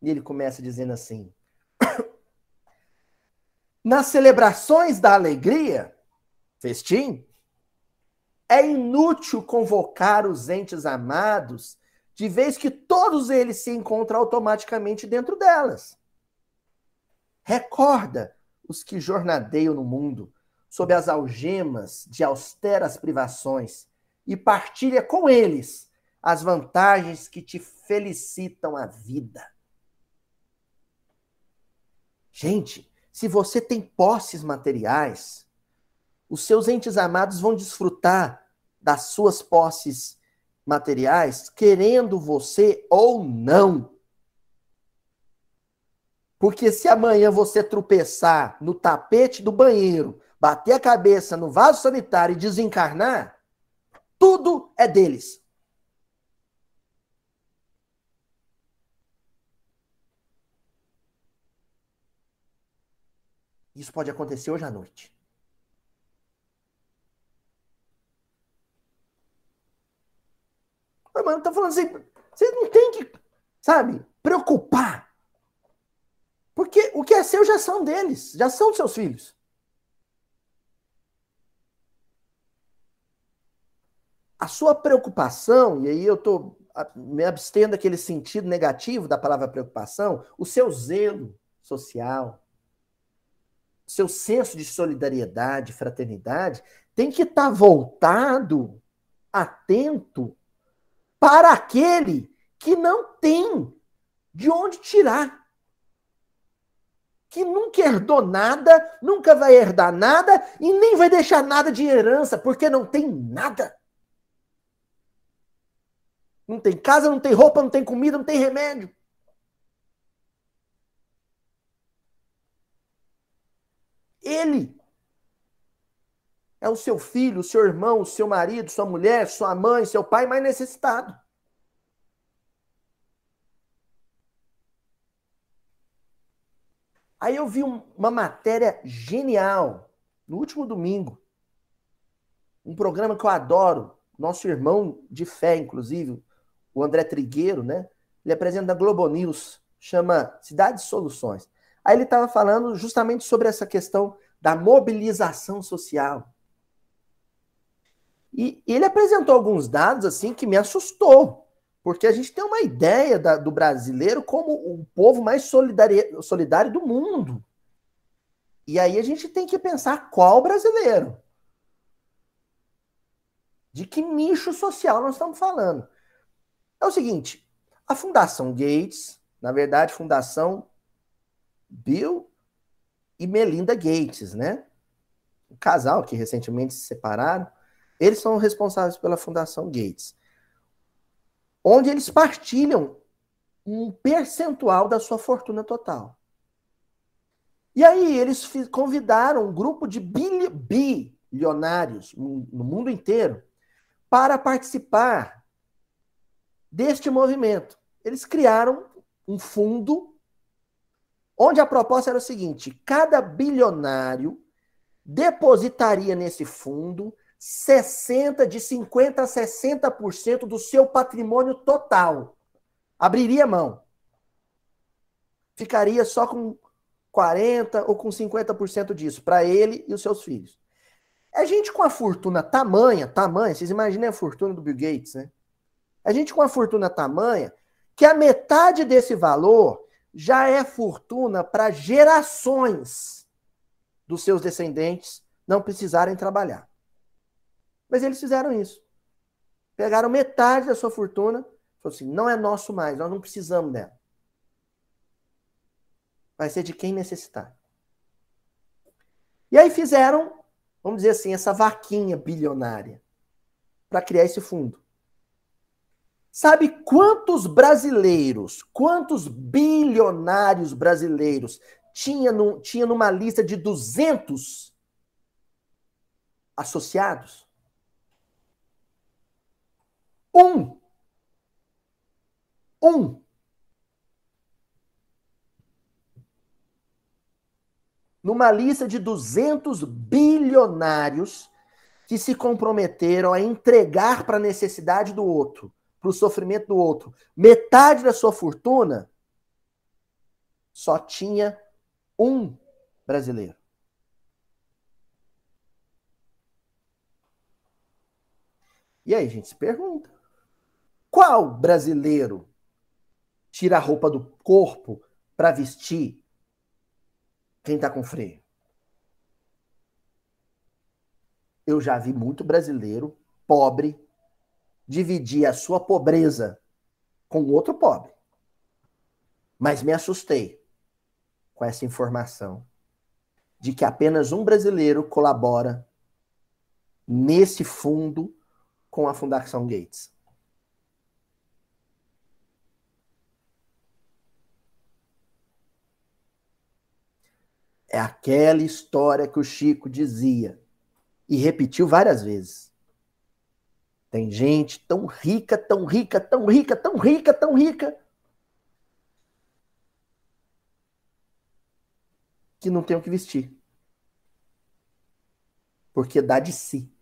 E ele começa dizendo assim: Nas celebrações da alegria, festim, é inútil convocar os entes amados, de vez que todos eles se encontram automaticamente dentro delas. Recorda os que jornadeiam no mundo sob as algemas de austeras privações e partilha com eles as vantagens que te felicitam a vida. Gente, se você tem posses materiais, os seus entes amados vão desfrutar das suas posses materiais, querendo você ou não. Porque se amanhã você tropeçar no tapete do banheiro, bater a cabeça no vaso sanitário e desencarnar, tudo é deles. Isso pode acontecer hoje à noite. Mano, tá falando assim, vocês não tem que, sabe, preocupar. Porque o que é seu já são deles, já são dos seus filhos. A sua preocupação, e aí eu estou me abstendo daquele sentido negativo da palavra preocupação, o seu zelo social, seu senso de solidariedade, fraternidade, tem que estar tá voltado, atento para aquele que não tem de onde tirar. Que nunca herdou nada, nunca vai herdar nada e nem vai deixar nada de herança, porque não tem nada. Não tem casa, não tem roupa, não tem comida, não tem remédio. Ele é o seu filho, o seu irmão, o seu marido, sua mulher, sua mãe, seu pai mais necessitado. Aí eu vi uma matéria genial no último domingo. Um programa que eu adoro, nosso irmão de fé, inclusive, o André Trigueiro, né? Ele apresenta a Globo News, chama Cidades Soluções. Aí ele estava falando justamente sobre essa questão da mobilização social. E ele apresentou alguns dados assim que me assustou, porque a gente tem uma ideia da, do brasileiro como o povo mais solidário, do mundo. E aí a gente tem que pensar qual brasileiro. De que nicho social nós estamos falando? É o seguinte, a Fundação Gates, na verdade, Fundação Bill e Melinda Gates, né? O casal que recentemente se separaram, eles são responsáveis pela Fundação Gates, onde eles partilham um percentual da sua fortuna total. E aí eles convidaram um grupo de bilionários no mundo inteiro para participar deste movimento. Eles criaram um fundo onde a proposta era o seguinte: cada bilionário depositaria nesse fundo 60 de 50 a 60% do seu patrimônio total. Abriria mão. Ficaria só com 40 ou com 50% disso para ele e os seus filhos. A gente com a fortuna tamanha, tamanha, vocês imaginem a fortuna do Bill Gates, né? A gente com a fortuna tamanha que a metade desse valor já é fortuna para gerações dos seus descendentes não precisarem trabalhar. Mas eles fizeram isso. Pegaram metade da sua fortuna, Falou assim: não é nosso mais, nós não precisamos dela. Vai ser de quem necessitar. E aí fizeram, vamos dizer assim, essa vaquinha bilionária para criar esse fundo. Sabe quantos brasileiros, quantos bilionários brasileiros tinha, no, tinha numa lista de 200 associados? Um. Um. Numa lista de 200 bilionários que se comprometeram a entregar para a necessidade do outro, para o sofrimento do outro, metade da sua fortuna, só tinha um brasileiro. E aí a gente se pergunta: qual brasileiro tira a roupa do corpo para vestir quem está com freio? Eu já vi muito brasileiro pobre dividir a sua pobreza com outro pobre. Mas me assustei com essa informação de que apenas um brasileiro colabora nesse fundo com a Fundação Gates. É aquela história que o Chico dizia e repetiu várias vezes. Tem gente tão rica, tão rica, tão rica, tão rica, tão rica, que não tem o que vestir. Porque dá de si.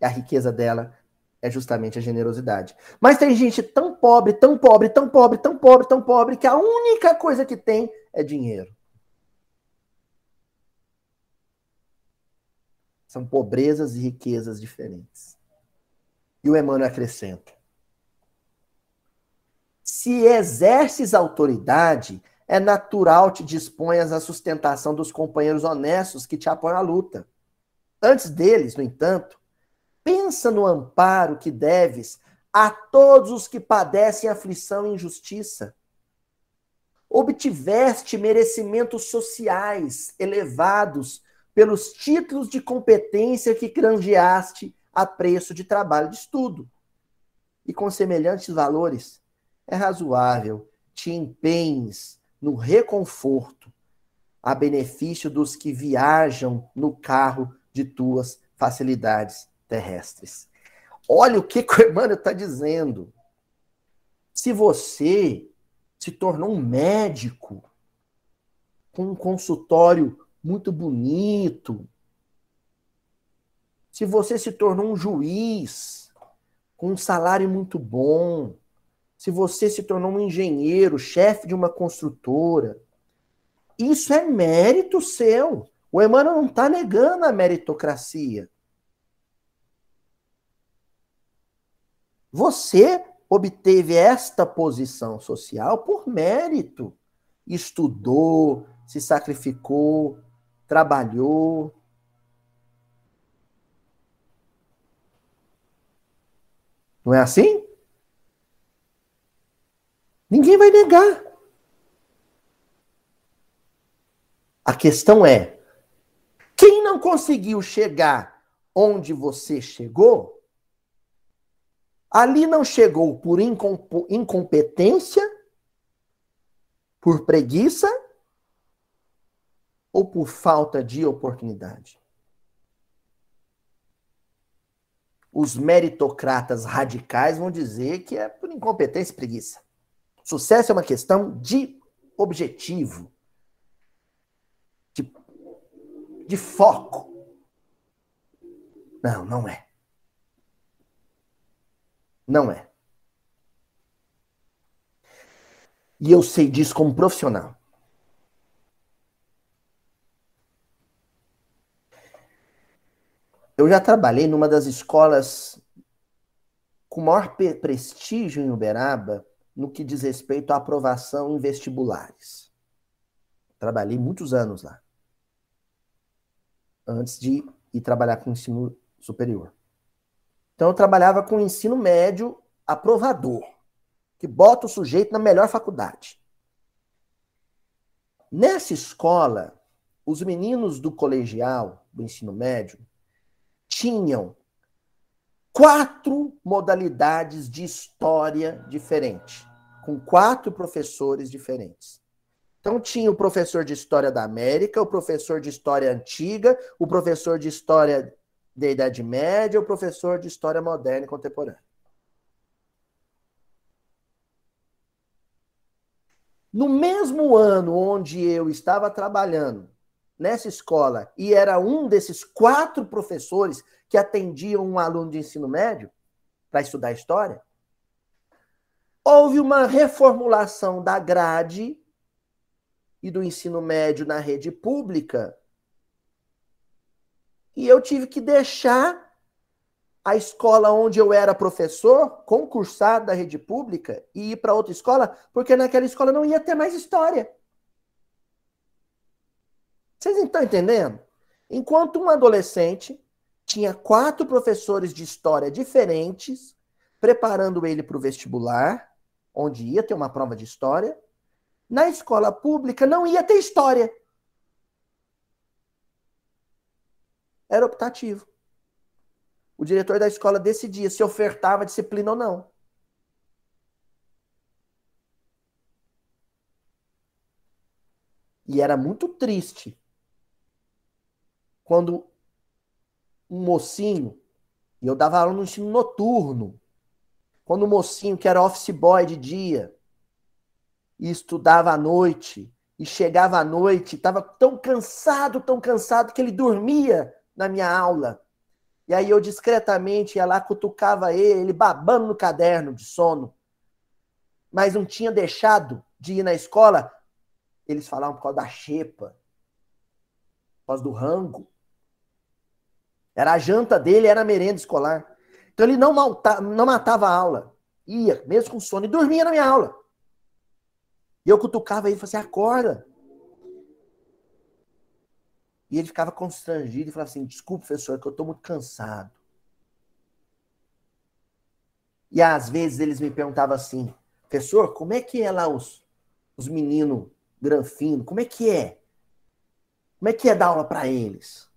A riqueza dela é justamente a generosidade. Mas tem gente tão pobre, tão pobre, tão pobre, tão pobre, tão pobre, que a única coisa que tem é dinheiro. São pobrezas e riquezas diferentes. E o Emmanuel acrescenta: se exerces autoridade, é natural te disponhas à sustentação dos companheiros honestos que te apoiam à luta. Antes deles, no entanto, pensa no amparo que deves a todos os que padecem aflição e injustiça. Obtiveste merecimentos sociais elevados pelos títulos de competência que granjeaste a preço de trabalho de estudo. E com semelhantes valores, é razoável te empenhes no reconforto, a benefício dos que viajam no carro de tuas facilidades terrestres. Olha o que, que o Emmanuel está dizendo. Se você se tornou um médico com um consultório muito bonito, se você se tornou um juiz com um salário muito bom, se você se tornou um engenheiro, chefe de uma construtora, isso é mérito seu. O Emmanuel não está negando a meritocracia. Você obteve esta posição social por mérito. Estudou, se sacrificou, trabalhou. Não é assim? Ninguém vai negar. A questão é: quem não conseguiu chegar onde você chegou, ali não chegou por incompetência, por preguiça ou por falta de oportunidade? Os meritocratas radicais vão dizer que é por incompetência e preguiça. Sucesso é uma questão de objetivo, de, de foco. Não, não é. Não é. E eu sei disso como profissional. Eu já trabalhei numa das escolas com maior prestígio em Uberaba, no que diz respeito à aprovação em vestibulares. Trabalhei muitos anos lá. Antes de ir trabalhar com ensino superior. Então eu trabalhava com ensino médio aprovador. que bota o sujeito na melhor faculdade. Nessa escola, os meninos do colegial, do ensino médio, tinham quatro modalidades de história diferentes, com quatro professores diferentes. Então tinha o professor de história da América, o professor de história antiga, o professor de história da Idade Média, o professor de história moderna e contemporânea. No mesmo ano onde eu estava trabalhando nessa escola e era um desses quatro professores que atendiam um aluno de ensino médio para estudar história, houve uma reformulação da grade e do ensino médio na rede pública e eu tive que deixar a escola onde eu era professor, concursado da rede pública, e ir para outra escola, porque naquela escola não ia ter mais história. Vocês estão entendendo? Enquanto um adolescente tinha quatro professores de história diferentes, preparando ele para o vestibular, onde ia ter uma prova de história, na escola pública não ia ter história. Era optativo o diretor da escola decidia se ofertava disciplina ou não. E era muito triste quando um mocinho, e eu dava aula no ensino noturno, quando o um mocinho que era office boy de dia e estudava à noite e chegava à noite, estava tão cansado, tão cansado que ele dormia na minha aula. E aí eu discretamente ia lá, cutucava ele, ele babando no caderno de sono. Mas não tinha deixado de ir na escola. Eles falavam por causa da xepa, por causa do rango. Era a janta dele, era a merenda escolar. Então ele não, malta, não matava a aula. Ia, mesmo com sono, e dormia na minha aula. E eu cutucava ele e falava assim: acorda. E ele ficava constrangido e falava assim: desculpe, professor, é que eu estou muito cansado. E às vezes eles me perguntavam assim: professor, como é que é lá os, os meninos granfinos? Como é que é? Como é que é dar aula para eles?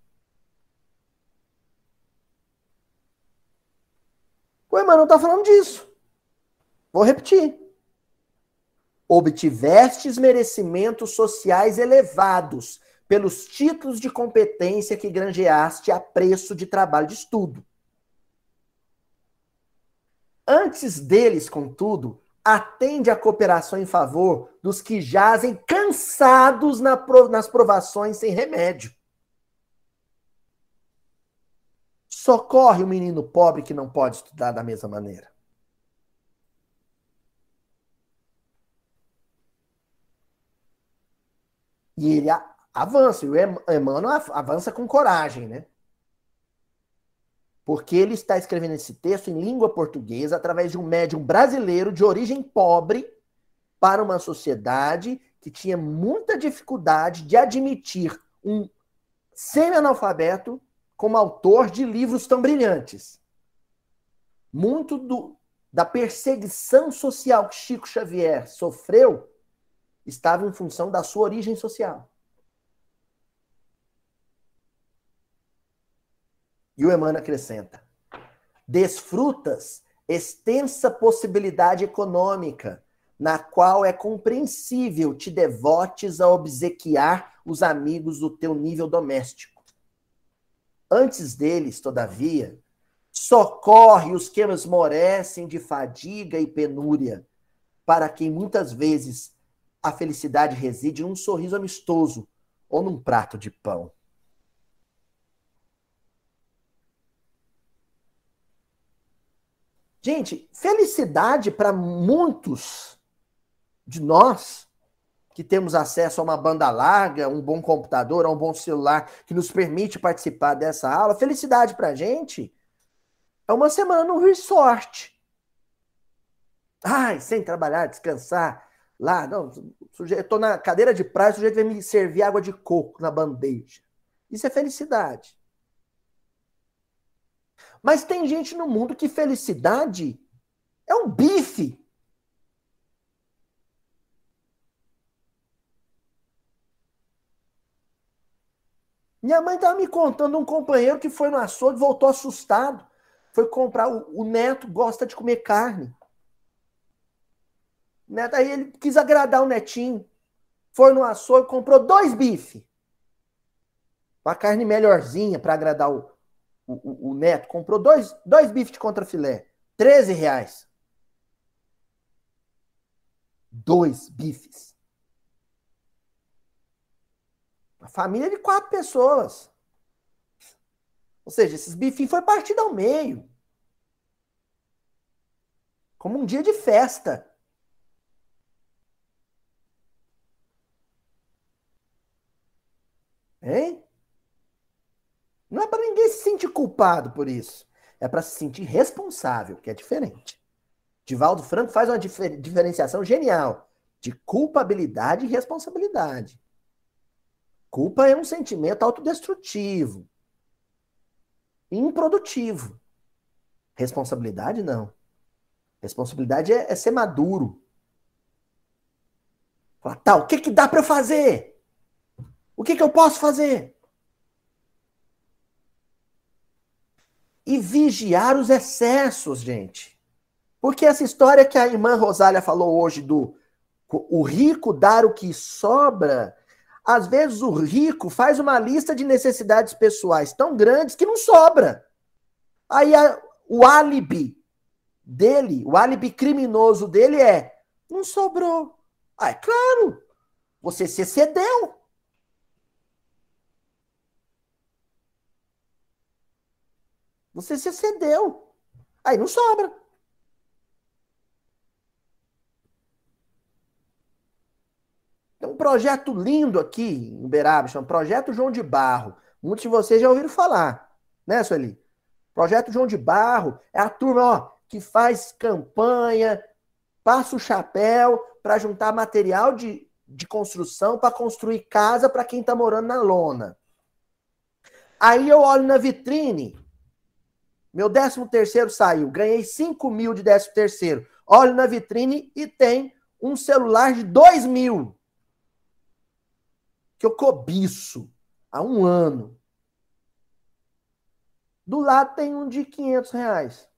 O não está falando disso. Vou repetir. Obtivestes merecimentos sociais elevados pelos títulos de competência que granjeaste a preço de trabalho de estudo. Antes deles, contudo, atende a cooperação em favor dos que jazem cansados nas provações sem remédio. Socorre o menino pobre que não pode estudar da mesma maneira. E ele avança. E o Emmanuel avança com coragem, né? Porque ele está escrevendo esse texto em língua portuguesa através de um médium brasileiro de origem pobre para uma sociedade que tinha muita dificuldade de admitir um semi-analfabeto como autor de livros tão brilhantes. Muito do, da perseguição social que Chico Xavier sofreu estava em função da sua origem social. E o Emmanuel acrescenta: desfrutas extensa possibilidade econômica, na qual é compreensível te devotes a obsequiar os amigos do teu nível doméstico. Antes deles, todavia, socorre os que esmorecem de fadiga e penúria, para quem muitas vezes a felicidade reside num sorriso amistoso ou num prato de pão. Gente, felicidade para muitos de nós que temos acesso a uma banda larga, um bom computador, a um bom celular que nos permite participar dessa aula, felicidade para a gente é uma semana no resort. Ai, sem trabalhar, descansar. Lá, não, sujeito, eu tô na cadeira de praia, o sujeito vai me servir água de coco na bandeja. Isso é felicidade. Mas tem gente no mundo que felicidade é um bife. Minha mãe estava me contando um companheiro que foi no açougue voltou assustado. Foi comprar. O, o neto gosta de comer carne. Neto, aí ele quis agradar o netinho. Foi no açougue, comprou dois bifes. Uma carne melhorzinha para agradar o, o, o, neto. Comprou dois, dois bifes de contrafilé. 13 reais. Dois bifes. Família de quatro pessoas. Ou seja, esses bifinhos foi partido ao meio. Como um dia de festa. Hein? Não é para ninguém se sentir culpado por isso. É para se sentir responsável, que é diferente. Divaldo Franco faz uma difer diferenciação genial de culpabilidade e responsabilidade. Culpa é um sentimento autodestrutivo, improdutivo. Responsabilidade, não. Responsabilidade é, é ser maduro. Falar, tá, o que, que dá para eu fazer? O que, que eu posso fazer? E vigiar os excessos, gente. Porque essa história que a irmã Rosália falou hoje do o rico dar o que sobra, às vezes o rico faz uma lista de necessidades pessoais tão grandes que não sobra. Aí a, o álibi dele, o álibi criminoso dele é: não sobrou. Ah, é claro, você se excedeu. Você se excedeu. Aí não sobra. Tem um projeto lindo aqui em Uberaba, chama Projeto João de Barro. Muitos de vocês já ouviram falar, né, Sueli? Projeto João de Barro é a turma ó, que faz campanha, passa o chapéu para juntar material de, de construção para construir casa para quem está morando na lona. Aí eu olho na vitrine, meu décimo terceiro saiu, ganhei 5 mil de décimo terceiro. Olho na vitrine e tem um celular de 2 mil. Que eu cobiço há um ano. Do lado tem um de 500 reais.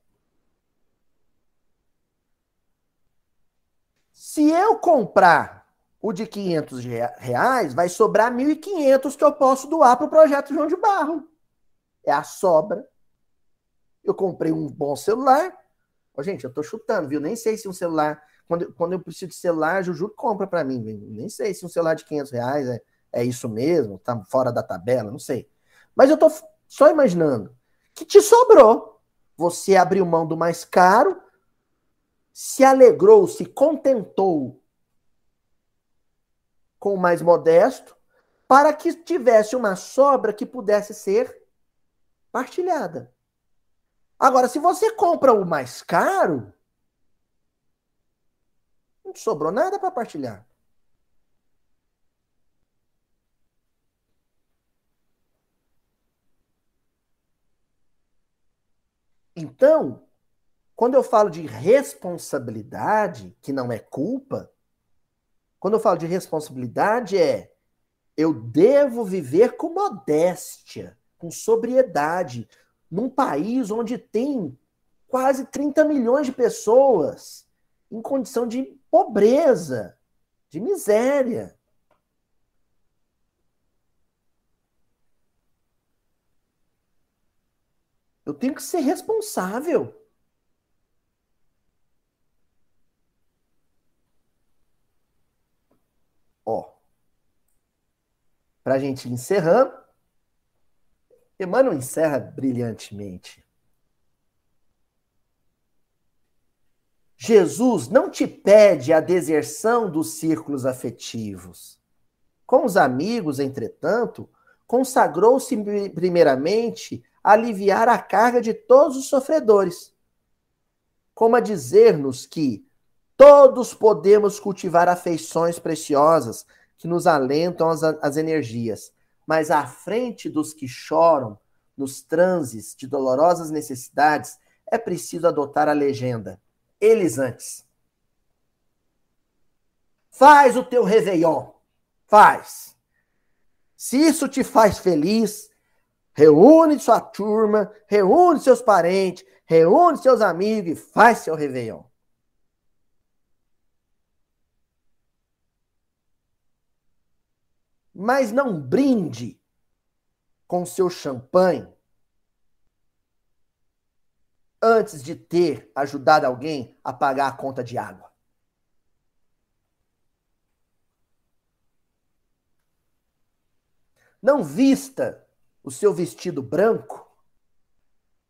Se eu comprar o de 500 reais, vai sobrar 1.500 que eu posso doar para o projeto João de Barro. É a sobra. Eu comprei um bom celular. Oh, gente, eu estou chutando, viu? Nem sei se um celular. Quando, quando eu preciso de celular, Juju compra para mim. Nem sei se um celular de 500 reais é, é isso mesmo, tá fora da tabela, não sei. Mas eu estou só imaginando que te sobrou. Você abriu mão do mais caro se alegrou, se contentou com o mais modesto, para que tivesse uma sobra que pudesse ser partilhada. Agora, se você compra o mais caro, não sobrou nada para partilhar. Então, quando eu falo de responsabilidade, que não é culpa, quando eu falo de responsabilidade é eu devo viver com modéstia, com sobriedade, num país onde tem quase 30 milhões de pessoas em condição de pobreza, de miséria. Eu tenho que ser responsável. para a gente encerrando. Emmanuel encerra brilhantemente. Jesus não te pede a deserção dos círculos afetivos. Com os amigos, entretanto, consagrou-se primeiramente aliviar a carga de todos os sofredores, como a dizer-nos que todos podemos cultivar afeições preciosas que nos alentam as, as energias. Mas à frente dos que choram, nos transes de dolorosas necessidades, é preciso adotar a legenda. Eles antes. Faz o teu Réveillon. Faz. Se isso te faz feliz, reúne sua turma, reúne seus parentes, reúne seus amigos e faz seu Réveillon. Mas não brinde com seu champanhe antes de ter ajudado alguém a pagar a conta de água. Não vista o seu vestido branco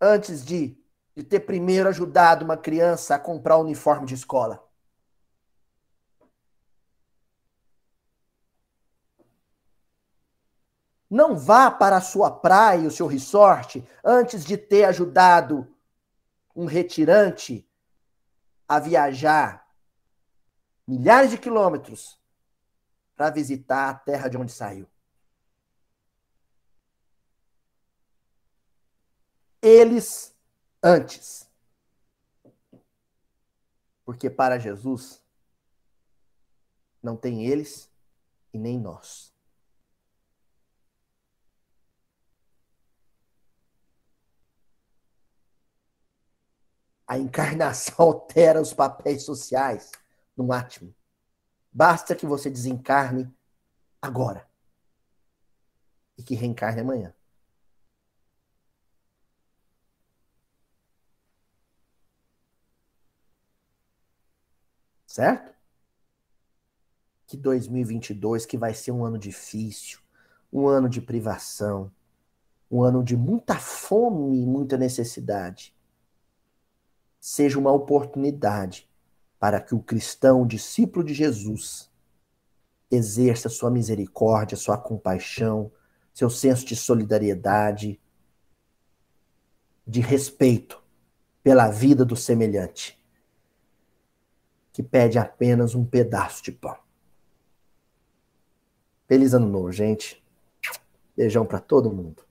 antes de, de ter primeiro ajudado uma criança a comprar o um uniforme de escola. Não vá para a sua praia, o seu resort, antes de ter ajudado um retirante a viajar milhares de quilômetros para visitar a terra de onde saiu. Eles antes. Porque para Jesus não tem eles e nem nós. A encarnação altera os papéis sociais no átimo. Basta que você desencarne agora e que reencarne amanhã. Certo? Que 2022 que vai ser um ano difícil, um ano de privação, um ano de muita fome e muita necessidade. Seja uma oportunidade para que o cristão, o discípulo de Jesus, exerça sua misericórdia, sua compaixão, seu senso de solidariedade, de respeito pela vida do semelhante que pede apenas um pedaço de pão. Feliz ano novo, gente. Beijão para todo mundo.